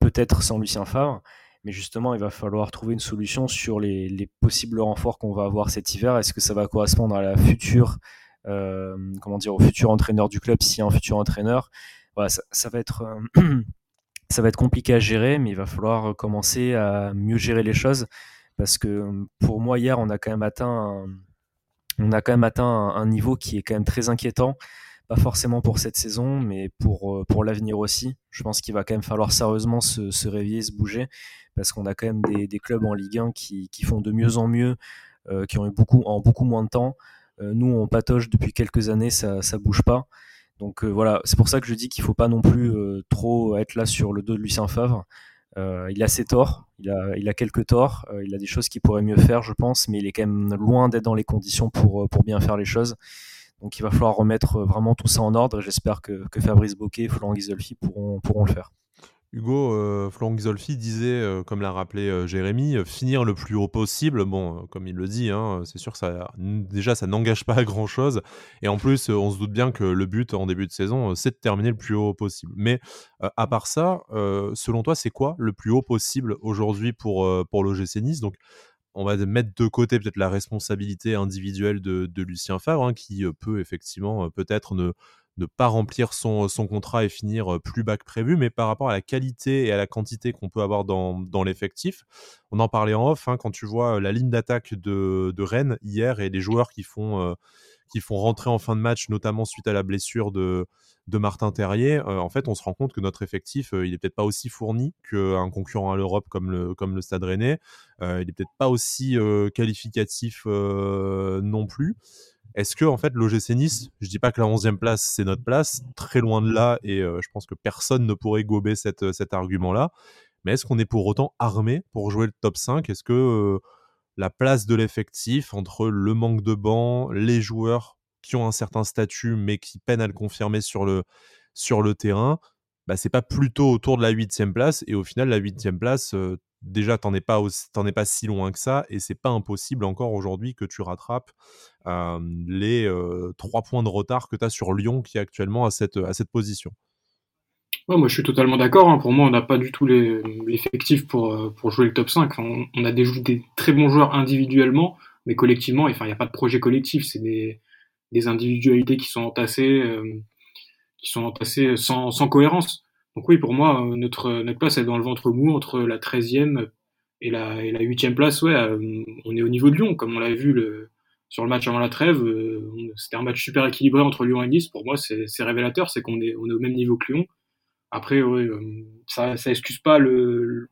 peut-être sans Lucien Favre. Mais justement, il va falloir trouver une solution sur les, possibles renforts qu'on va avoir cet hiver. Est-ce que ça va correspondre à la future, euh, comment dire, au futur entraîneur du club, a un futur entraîneur voilà, ça, va être, euh, (clears throat) ça va être compliqué à gérer, mais il va falloir commencer à mieux gérer les choses. Parce que pour moi, hier, on a quand même atteint un, on a quand même atteint un niveau qui est quand même très inquiétant pas forcément pour cette saison, mais pour, euh, pour l'avenir aussi. Je pense qu'il va quand même falloir sérieusement se, réveiller, se bouger, parce qu'on a quand même des, clubs en Ligue 1 qui, qui, font de mieux en mieux, euh, qui ont eu beaucoup, en beaucoup moins de temps. Euh, nous, on patoche depuis quelques années, ça ça bouge pas. Donc voilà, c'est pour ça que je dis qu'il faut pas non plus trop être là sur le dos de Lucien Favre. il a ses torts, il a, quelques torts, il a des choses qu'il pourrait mieux faire, je pense, mais il est quand même loin d'être dans les conditions pour, bien faire les choses. Donc il va falloir remettre euh, vraiment tout ça en ordre et j'espère que, Fabrice Boquet et Florent Ghisolfi pourront, pourront le faire. Hugo, euh, disait, euh, comme l'a rappelé Jérémy, finir le plus haut possible. Bon, comme il le dit, hein, c'est sûr ça, déjà, ça n'engage pas à grand-chose. Et en plus, on se doute bien que le but en début de saison, c'est de terminer le plus haut possible. Mais à part ça, selon toi, c'est quoi le plus haut possible aujourd'hui pour, pour l'OGC Nice? Donc, on va mettre de côté peut-être la responsabilité individuelle de, Lucien Favre, hein, qui peut effectivement peut-être ne, ne pas remplir son, contrat et finir plus bas que prévu, mais par rapport à la qualité et à la quantité qu'on peut avoir dans, l'effectif, on en parlait en off, hein, quand tu vois la ligne d'attaque de, Rennes hier et les joueurs qui font, qui font rentrer en fin de match, notamment suite à la blessure de, de Martin Terrier, en fait, on se rend compte que notre effectif, il est peut-être pas aussi fourni qu'un concurrent à l'Europe comme le, comme le Stade Rennais. il est peut-être pas aussi qualificatif non plus. Est-ce que en fait l'OGC Nice, je dis pas que la 11e place c'est notre place, très loin de là, et je pense que personne ne pourrait gober cette, cet argument-là. Mais est-ce qu'on est pour autant armé pour jouer le top 5 Est-ce que la place de l'effectif entre le manque de bancs, les joueurs qui ont un certain statut mais qui peinent à le confirmer sur le terrain, bah, c'est pas plutôt autour de la huitième place. Et au final, la huitième place, déjà, t'en es, pas es pas si loin que ça. Et c'est pas impossible encore aujourd'hui que tu rattrapes les trois points de retard que tu as sur Lyon qui est actuellement à cette, position. moi, je suis totalement d'accord. Hein. Pour moi, on n'a pas du tout l'effectif pour, pour jouer le top 5. on, a des, très bons joueurs individuellement, mais collectivement, il n'y a pas de projet collectif. C'est des, des individualités qui sont entassées, euh, qui sont entassées sans, sans cohérence. Donc oui, pour moi, euh, notre, notre place est dans le ventre mou entre la 13e et la, et la 8e place. Ouais, euh, on est au niveau de Lyon, comme on l'a vu le, sur le match avant la trêve. C'était un match super équilibré entre Lyon et Nice. Pour moi, c'est révélateur, c'est qu'on est, on est au même niveau que Lyon. Après, ouais, ça, ça excuse pas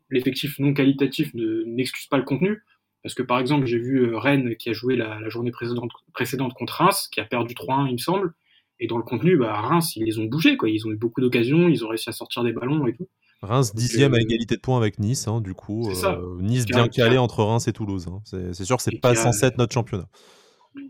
l'effectif non qualitatif, n'excuse pas le contenu. Parce que par exemple, j'ai vu euh, Rennes qui a joué la, journée précédente, précédente, contre Reims, qui a perdu 3-1, il me semble. Et dans le contenu, bah, Reims, ils les ont bougés. Quoi. Ils ont eu beaucoup d'occasions, ils ont réussi à sortir des ballons et tout. Reims dixième à euh, égalité de points avec Nice, hein, du coup. Euh, nice bien calé entre Reims et Toulouse. Hein. C'est sûr, c'est pas censé être notre championnat.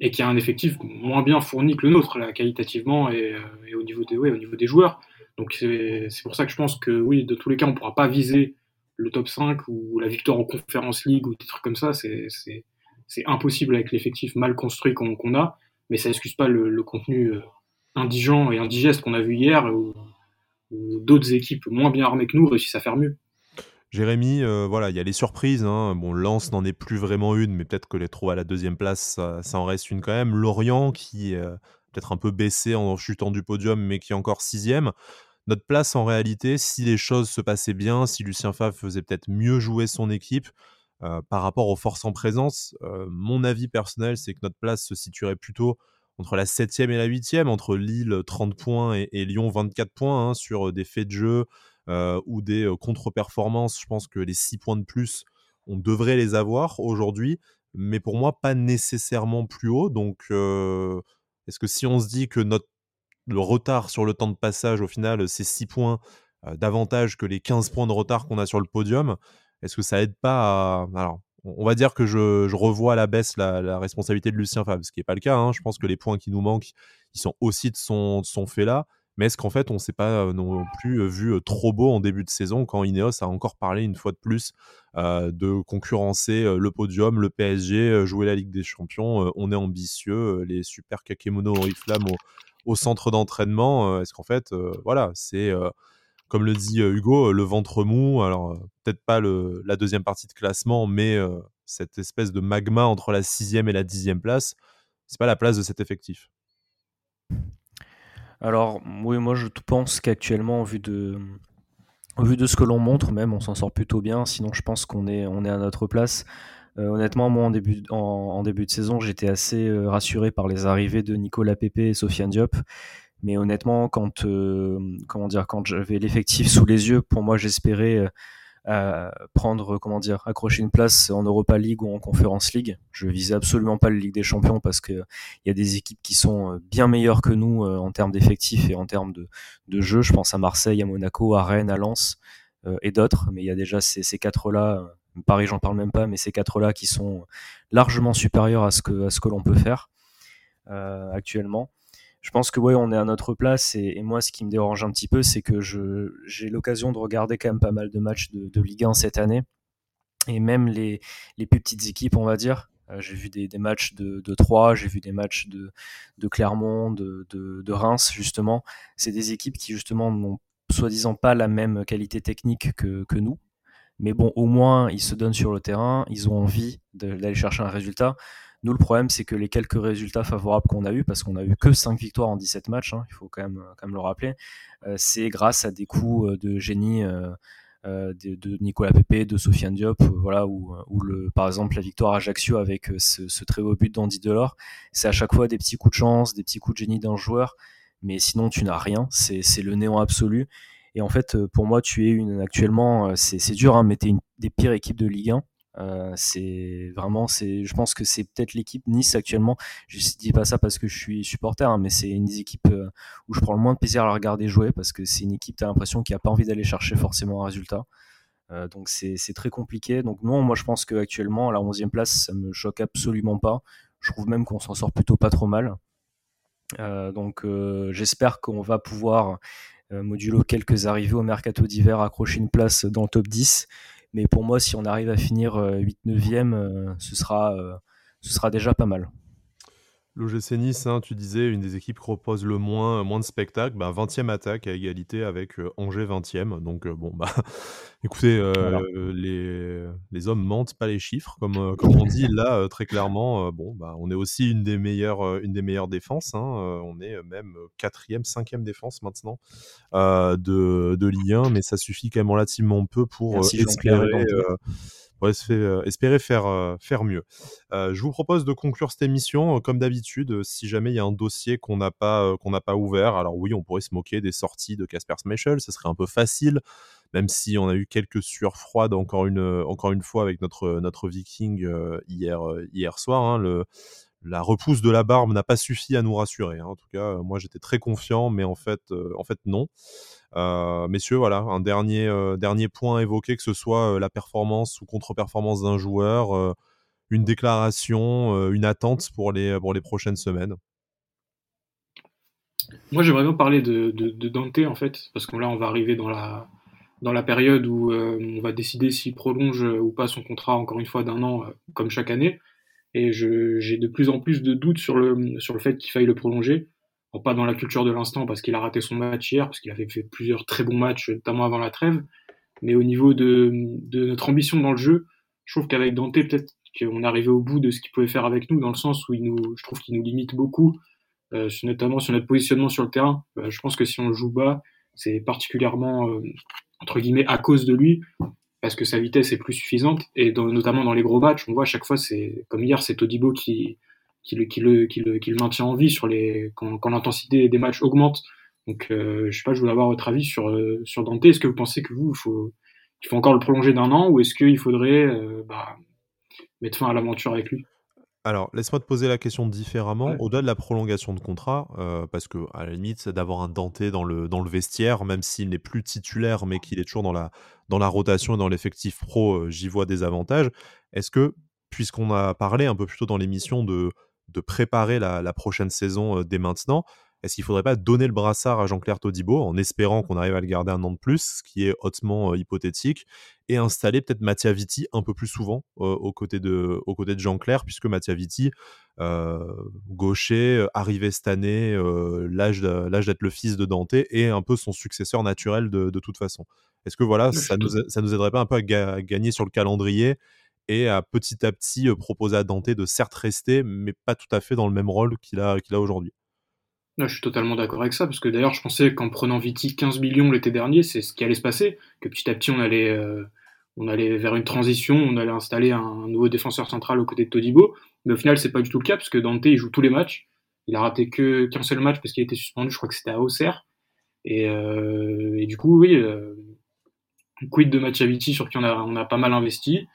Et qui a un effectif moins bien fourni que le nôtre, là, qualitativement et, au, niveau des, ouais, au niveau des joueurs. Donc c'est pour ça que je pense que oui, de tous les cas, on ne pourra pas viser le top 5 ou la victoire en Conférence League ou des trucs comme ça, c'est impossible avec l'effectif mal construit qu'on a, mais ça n'excuse pas le, contenu euh, indigent et indigeste qu'on a vu hier, où, d'autres équipes moins bien armées que nous réussissent à faire mieux. Jérémy, euh, voilà, il y a les surprises. Hein. Bon, Lens n'en est plus vraiment une, mais peut-être que les trouver à la deuxième place, ça, en reste une quand même. Lorient, qui euh, peut-être un peu baissé en chutant du podium, mais qui est encore sixième notre place en réalité, si les choses se passaient bien, si Lucien Favre faisait peut-être mieux jouer son équipe euh, par rapport aux forces en présence, euh, mon avis personnel, c'est que notre place se situerait plutôt entre la 7e et la 8e, entre Lille 30 points et, Lyon 24 points hein, sur des faits de jeu euh, ou des contre-performances. Je pense que les 6 points de plus, on devrait les avoir aujourd'hui, mais pour moi, pas nécessairement plus haut. Donc, est-ce que si on se dit que notre le retard sur le temps de passage, au final, c'est 6 points davantage que les 15 points de retard qu'on a sur le podium. Est-ce que ça aide pas à. On va dire que je, revois à la baisse la, responsabilité de Lucien Favre, ce qui n'est pas le cas. Hein. Je pense que les points qui nous manquent, ils sont aussi de son, fait là. Mais est-ce qu'en fait, on ne s'est pas non plus vu trop beau en début de saison quand Ineos a encore parlé une fois de plus de concurrencer le podium, le PSG, jouer la Ligue des Champions On est ambitieux, les super kakemono oriflamme au, au centre d'entraînement euh, Est-ce qu'en fait, euh, voilà, c'est euh, comme le dit Hugo, le ventre mou. Alors peut-être pas la deuxième partie de classement, mais cette espèce de magma entre la sixième et la dixième place, c'est pas la place de cet effectif. Alors oui, moi je pense qu'actuellement, de, au vu de ce que l'on montre, même on s'en sort plutôt bien. Sinon, je pense qu'on est, on est à notre place. Euh, honnêtement, moi, en début, en, début de saison, j'étais assez euh, rassuré par les arrivées de Nicolas Pepe et Sofiane Diop. Mais honnêtement, quand, euh, comment dire, quand j'avais l'effectif sous les yeux, pour moi, j'espérais prendre, comment dire, accrocher une place en Europa League ou en Conference League. Je visais absolument pas la Ligue des Champions parce qu'il y a des équipes qui sont bien meilleures que nous en termes d'effectifs et en termes de, de jeu. Je pense à Marseille, à Monaco, à Rennes, à Lens et d'autres. Mais il y a déjà ces, ces quatre-là Paris, j'en parle même pas, mais ces quatre-là qui sont largement supérieurs à ce que, à ce que l'on peut faire euh, actuellement. Je pense que ouais, on est à notre place et, moi, ce qui me dérange un petit peu, c'est que j'ai l'occasion de regarder quand même pas mal de matchs de, Ligue 1 cette année et même les, plus petites équipes, on va dire. Euh, j'ai vu des, matchs de, 3, j'ai vu des matchs de, Clermont, de, Reims, justement. C'est des équipes qui, justement, n'ont soi-disant pas la même qualité technique que, que nous, Mais bon, au moins, ils se donnent sur le terrain, ils ont envie d'aller chercher un résultat. Nous, le problème, c'est que les quelques résultats favorables qu'on a eu, parce qu'on a eu que 5 victoires en 17 matchs, hein, il faut quand même, même le rappeler, euh, c'est grâce à des coups euh, de génie euh, de, Nicolas Pepe, de Sofiane Diop, voilà, où, par exemple la victoire à Ajaccio avec ce, très beau but d'Andy Delors, c'est à chaque fois des petits coups de chance, des petits coups de génie d'un joueur, mais sinon tu n'as rien, c'est le néant absolu. Et en fait, pour moi, tu es une actuellement, c'est dur, hein, mais tu es une des pires équipes de Ligue 1. Euh, c'est vraiment, c'est, je pense que c'est peut-être l'équipe Nice actuellement. Je dis pas ça parce que je suis supporter, hein, mais c'est une des équipes euh, où je prends le moins de plaisir à la regarder jouer parce que c'est une équipe, tu as l'impression qu'il a pas envie d'aller chercher forcément un résultat. Euh, donc c'est, très compliqué. Donc non, moi je pense qu'actuellement, à la 11e place, ça me choque absolument pas. Je trouve même qu'on s'en sort plutôt pas trop mal. donc j'espère qu'on va pouvoir, modulo quelques arrivées au mercato d'hiver, accrocher une place dans le top 10 mais pour moi, si on arrive à finir 8-9e, euh, euh, ce, sera, euh, ce sera déjà pas mal. L'OGC Nice, hein, tu disais, une des équipes qui propose le moins, moins de spectacles, 20e bah, attaque à égalité avec Angers 20e. Donc, bon, bah, (laughs) écoutez, euh, les, les hommes mentent pas les chiffres, comme, comme on dit là, très clairement. bon, bah, on est aussi une des meilleures, une des meilleures défenses. Hein, on est même 4e, 5e défense maintenant de, de Ligue 1, mais ça suffit quand même relativement peu pour espérer pour euh, espérer faire, euh, faire mieux. Euh, je vous propose de conclure cette émission, comme d'habitude, si jamais il y a un dossier qu'on n'a pas, qu'on pas ouvert. Alors oui, on pourrait se moquer des sorties de Casper Smashel, ce serait un peu facile, même si on a eu quelques sueurs froides encore une, encore une fois avec notre, notre Viking hier, hier soir. Hein, la repousse de la barbe n'a pas suffi à nous rassurer. Hein. En tout cas, moi j'étais très confiant, mais en fait, en fait non. Euh, messieurs, voilà, un dernier, euh, dernier point évoqué, que ce soit euh, la performance ou contre-performance d'un joueur, une déclaration, une attente pour les, pour les prochaines semaines. Moi, j'aimerais bien parler de, Dante, en fait, parce que là, on va arriver dans la, dans la période où on va décider s'il prolonge ou pas son contrat, encore une fois, d'un an, comme chaque année. Et j'ai de plus en plus de doutes sur le, sur le fait qu'il faille le prolonger pas dans la culture de l'instant parce qu'il a raté son match hier, parce qu'il avait fait plusieurs très bons matchs, notamment avant la trêve. Mais au niveau de, de notre ambition dans le jeu, je trouve qu'avec Dante, peut-être qu'on arrivé au bout de ce qu'il pouvait faire avec nous, dans le sens où il nous, je trouve qu'il nous limite beaucoup, euh, notamment sur notre positionnement sur le terrain. Euh, je pense que si on joue bas, c'est particulièrement, euh, entre guillemets, à cause de lui, parce que sa vitesse est plus suffisante. Et notamment dans les gros matchs, on voit à chaque fois, c'est comme hier, c'est Todibo qui, qui le, qui le, qui le, qui le maintient en vie sur les, quand, quand l'intensité des matchs augmente. Donc, euh, je sais pas, je voulais avoir votre avis sur, euh, sur Dante. Est-ce que vous pensez que vous, il faut, il faut encore le prolonger d'un an ou est-ce qu'il faudrait euh, bah, mettre fin à l'aventure avec lui? Alors, laisse-moi te poser la question différemment. Au-delà de la prolongation de contrat, euh, parce que à la limite, d'avoir un Dante dans le, dans le vestiaire, même s'il n'est plus titulaire, mais qu'il est toujours dans la, dans la rotation et dans l'effectif pro, j'y vois des avantages. Est-ce que, puisqu'on a parlé un peu plus tôt dans l'émission de de préparer la, prochaine saison dès maintenant. Est-ce qu'il ne faudrait pas donner le brassard à Jean-Claire Todibo en espérant qu'on arrive à le garder un an de plus, ce qui est hautement hypothétique, et installer peut-être Mattia Vitti un peu plus souvent aux côtés de, de Jean-Claire, puisque Mattia Vitti, gaucher, arrivé cette année, l'âge d'être le fils de Dante, et un peu son successeur naturel de, toute façon. Est-ce que voilà, ça nous, ça nous aiderait pas un peu à gagner sur le calendrier et à petit à petit proposer à Dante de certes rester, mais pas tout à fait dans le même rôle qu'il a, qu'il a aujourd'hui. je suis totalement d'accord avec ça, parce que d'ailleurs, je pensais qu'en prenant Viti 15 millions l'été dernier, c'est ce qui allait se passer, que petit à petit, on allait, on allait vers une transition, on allait installer un nouveau défenseur central aux côtés de Todibo, mais au final, c'est pas du tout le cas, parce que Dante, il joue tous les matchs, il a raté que qu'un seul match parce qu'il était suspendu, je crois que c'était à Auxerre, et, et, du coup, oui, quid de Viti sur qui on a, on a pas mal investi,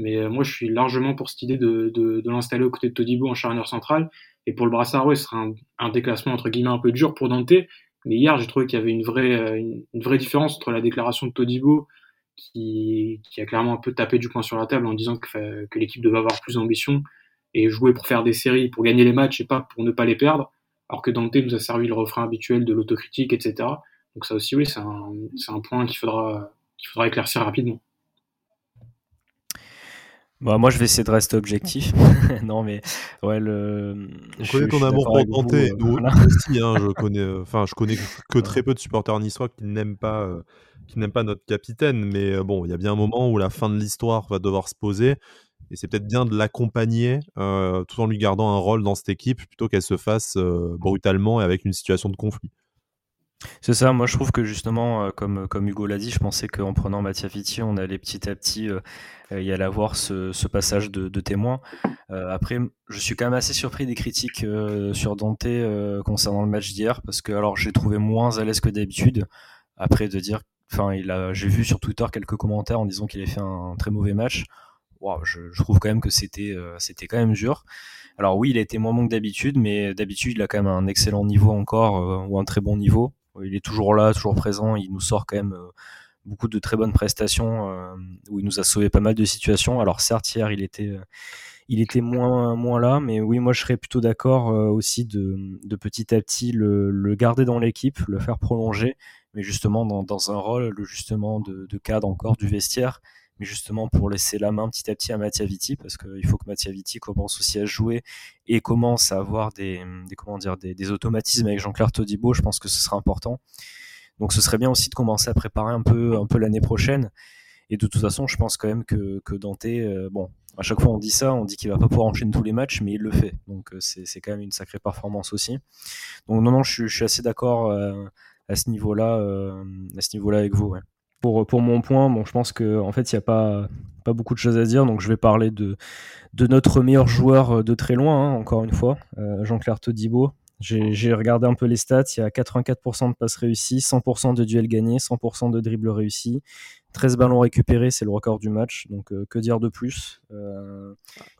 mais euh, moi, je suis largement pour cette idée de, l'installer aux côtés de Todibo en charnière centrale. Et pour le Brassard, ouais, ce sera un, déclassement entre guillemets un peu dur pour Dante. Mais hier, j'ai trouvé qu'il y avait une vraie, euh, une, vraie différence entre la déclaration de Todibo, qui, a clairement un peu tapé du poing sur la table en disant que, que l'équipe devait avoir plus d'ambition et jouer pour faire des séries, pour gagner les matchs et pas pour ne pas les perdre. Alors que Dante nous a servi le refrain habituel de l'autocritique, etc. Donc ça aussi, oui, c'est un, un point qu'il faudra, qu'il faudra éclaircir rapidement. Bah, moi, je vais essayer de rester objectif. (laughs) non, mais ouais, le. Je connais ton amour pour tenter. Nous, aussi, hein, je connais. Enfin, je connais que très peu de supporters niçois qui n'aiment pas, qui n'aiment pas notre capitaine. Mais bon, il y a bien un moment où la fin de l'histoire va devoir se poser. Et c'est peut-être bien de l'accompagner tout en lui gardant un rôle dans cette équipe plutôt qu'elle se fasse brutalement et avec une situation de conflit. C'est ça, moi je trouve que justement, euh, comme, comme Hugo l'a dit, je pensais qu'en prenant Mattia Vitti, on allait petit à petit euh, euh, y aller avoir ce, passage de, témoin. après, je suis quand même assez surpris des critiques sur Dante concernant le match d'hier, parce que alors j'ai trouvé moins à l'aise que d'habitude. Après de dire, enfin, j'ai vu sur Twitter quelques commentaires en disant qu'il avait fait un, très mauvais match. Wow, je, je, trouve quand même que c'était, c'était quand même dur. Alors oui, il a été moins bon que d'habitude, mais d'habitude il a quand même un excellent niveau encore ou un très bon niveau. Il est toujours là, toujours présent. Il nous sort quand même euh, beaucoup de très bonnes prestations euh, où il nous a sauvé pas mal de situations. Alors certes hier il était euh, il était moins là, mais oui moi je serais plutôt d'accord aussi de, de, petit à petit le, garder dans l'équipe, le faire prolonger, mais justement dans, un rôle justement de, cadre encore du vestiaire mais justement pour laisser la main petit à petit à Mattia Vitti, parce qu'il faut que Mattia Vitti commence aussi à jouer et commence à avoir des, comment dire, des, automatismes avec Jean-Claire Todibo, je pense que ce sera important. Donc ce serait bien aussi de commencer à préparer un peu, un peu l'année prochaine. Et de toute façon, je pense quand même que, que Dante, euh, bon, à chaque fois on dit ça, on dit qu'il va pas pouvoir enchaîner tous les matchs, mais il le fait. Donc euh, c'est quand même une sacrée performance aussi. Donc non, non, je, suis assez d'accord euh, à ce niveau-là, à ce niveau-là avec vous. Pour, pour mon point, bon, je pense qu'en en fait, il n'y a pas, pas beaucoup de choses à dire, donc je vais parler de, de notre meilleur joueur euh, de très loin, hein, encore une fois, euh, Jean-Claire Todibo. J'ai regardé un peu les stats, il y a 84% de passes réussies, 100% de duels gagnés, 100% de dribbles réussis, 13 ballons récupérés, c'est le record du match, donc euh, que dire de plus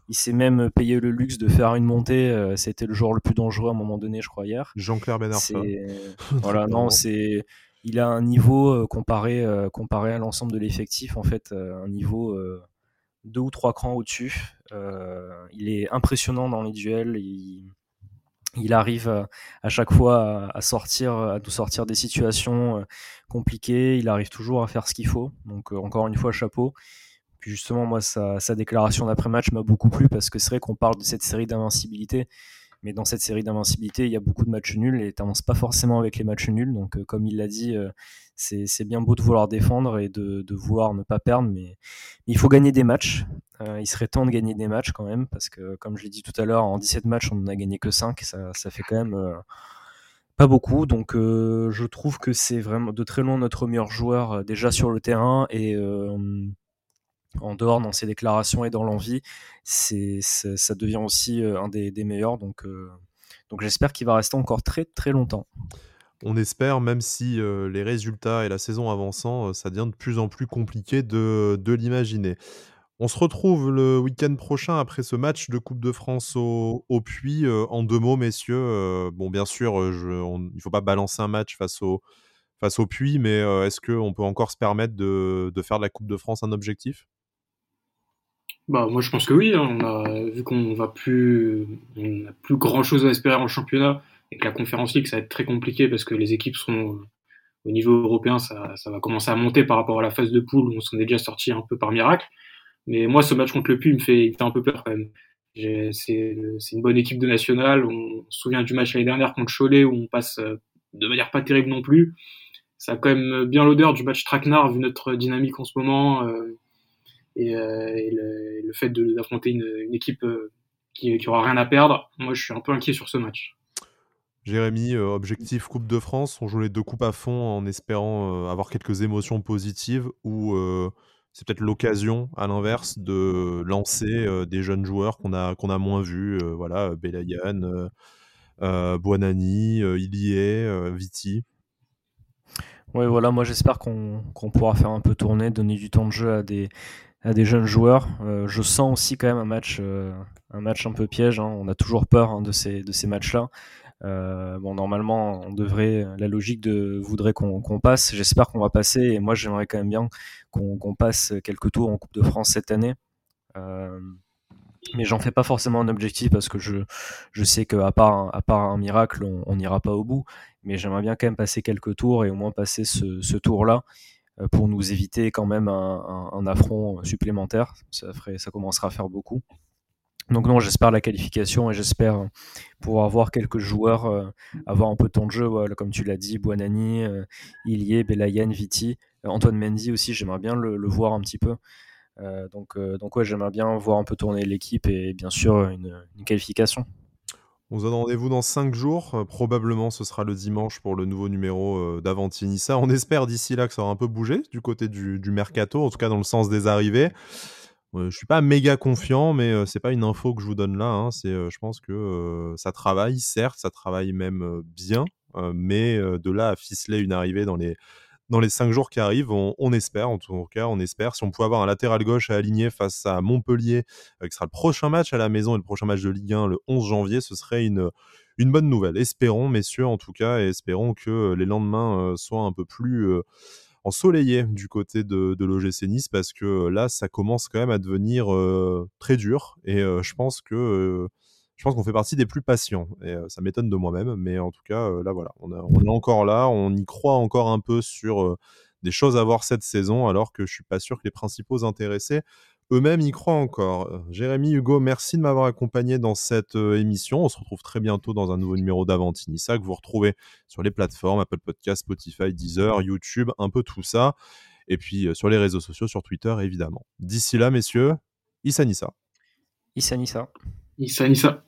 Il s'est même payé le luxe de faire une montée, c'était le joueur le plus dangereux à un moment donné, je crois, hier. Jean-Claire Benard. (laughs) voilà, non, c'est il a un niveau euh, comparé, euh, comparé à l'ensemble de l'effectif, en fait, euh, un niveau deux ou trois crans au-dessus. il est impressionnant dans les duels. Il, arrive à, chaque fois à, sortir, à nous sortir des situations compliquées. Il arrive toujours à faire ce qu'il faut. Donc encore une fois, chapeau. Puis justement, moi, sa, sa déclaration d'après-match m'a beaucoup plu parce que c'est vrai qu'on parle de cette série d'invincibilité. Mais dans cette série d'invincibilité, il y a beaucoup de matchs nuls et tu pas forcément avec les matchs nuls. Donc, euh, comme il l'a dit, euh, c'est bien beau de vouloir défendre et de, de, vouloir ne pas perdre, mais il faut gagner des matchs. Euh, il serait temps de gagner des matchs quand même, parce que, comme je l'ai dit tout à l'heure, en 17 matchs, on n'en a gagné que 5. Ça, ça fait quand même pas beaucoup. Donc, je trouve que c'est vraiment de très loin notre meilleur joueur déjà sur le terrain et en dehors dans ses déclarations et dans l'envie, ça devient aussi euh, un des, meilleurs. Donc, euh, donc j'espère qu'il va rester encore très très longtemps. On espère, même si euh, les résultats et la saison avançant, ça devient de plus en plus compliqué de, l'imaginer. On se retrouve le week-end prochain après ce match de Coupe de France au, Puy. en deux mots, messieurs, bon, bien sûr, il ne faut pas balancer un match face au, face Puy, mais est-ce qu'on peut encore se permettre de, de faire de la Coupe de France un objectif? Bah, moi, je pense que oui. Hein. On a vu qu'on va plus, on n'a plus grand chose à espérer en championnat et que la Conférence League, ça va être très compliqué parce que les équipes sont au niveau européen, ça, ça va commencer à monter par rapport à la phase de poule où on s'en est déjà sorti un peu par miracle. Mais moi, ce match contre le Puy me fait, il fait un peu peur quand même. C'est une bonne équipe de nationale. On se souvient du match l'année dernière contre Cholet où on passe euh, de manière pas terrible non plus. Ça a quand même bien l'odeur du match Traquenard vu notre dynamique en ce moment. Euh, et, euh, le, fait d'affronter une, équipe euh, qui, qui aura rien à perdre, moi je suis un peu inquiet sur ce match. Jérémy, euh, objectif Coupe de France, on joue les deux coupes à fond en espérant avoir quelques émotions positives ou c'est peut-être l'occasion, à l'inverse, de lancer des jeunes joueurs qu'on a, qu'on a moins vus, voilà, Belayan, Buonani, Ilie, Viti. Oui, voilà, moi j'espère qu'on pourra faire un peu tourner, donner du temps de jeu à des, à des jeunes joueurs. Euh, je sens aussi quand même un match, euh, un peu piège. Hein. On a toujours peur hein, de ces, matchs-là. Euh, normalement, on devrait, la logique de voudrait qu'on passe. J'espère qu'on va passer. Et moi, j'aimerais quand même bien qu'on passe quelques tours en Coupe de France cette année. mais j'en fais pas forcément un objectif parce que je, sais qu'à part, à part un miracle, on n'ira pas au bout. Mais j'aimerais bien quand même passer quelques tours et au moins passer ce, ce tour-là. Pour nous éviter quand même un, affront supplémentaire. Ça, commencera à faire beaucoup. Donc non, j'espère la qualification et j'espère pouvoir voir quelques joueurs avoir un peu de temps de jeu, comme tu l'as dit, Buonani, Ilie, Belayen, Viti, Antoine Mendy aussi, j'aimerais bien le, voir un petit peu. donc, donc ouais, j'aimerais bien voir un peu tourner l'équipe et bien sûr une qualification. On se donne rendez-vous dans 5 jours. Euh, probablement, ce sera le dimanche pour le nouveau numéro euh, d'Avantinissa. On espère d'ici là que ça aura un peu bougé du côté du, mercato, en tout cas dans le sens des arrivées. Euh, je suis pas méga confiant, mais c'est pas une info que je vous donne là. Hein. C'est, je pense que ça travaille, certes, ça travaille même bien, mais de là à ficeler une arrivée dans les dans les cinq jours qui arrivent. On, espère, en tout cas, on espère. Si on pouvait avoir un latéral gauche à aligner face à Montpellier, euh, qui sera le prochain match à la maison et le prochain match de Ligue 1 le 11 janvier, ce serait une, une bonne nouvelle. Espérons, messieurs, en tout cas, et espérons que les lendemains euh, soient un peu plus euh, ensoleillés du côté de, de l'OGC Nice, parce que là, ça commence quand même à devenir très dur. Et je pense que je pense qu'on fait partie des plus patients. Et euh, ça m'étonne de moi-même, mais en tout cas, euh, là, voilà, on, est encore là, on y croit encore un peu sur euh, des choses à voir cette saison, alors que je suis pas sûr que les principaux intéressés eux-mêmes y croient encore. Jérémy, Hugo, merci de m'avoir accompagné dans cette émission. On se retrouve très bientôt dans un nouveau numéro d'Avantinissa que vous retrouvez sur les plateformes Apple Podcast, Spotify, Deezer, YouTube, un peu tout ça. Et puis sur les réseaux sociaux, sur Twitter évidemment. D'ici là, messieurs, Issa Nissa. Issa Nissa. Issa Nissa.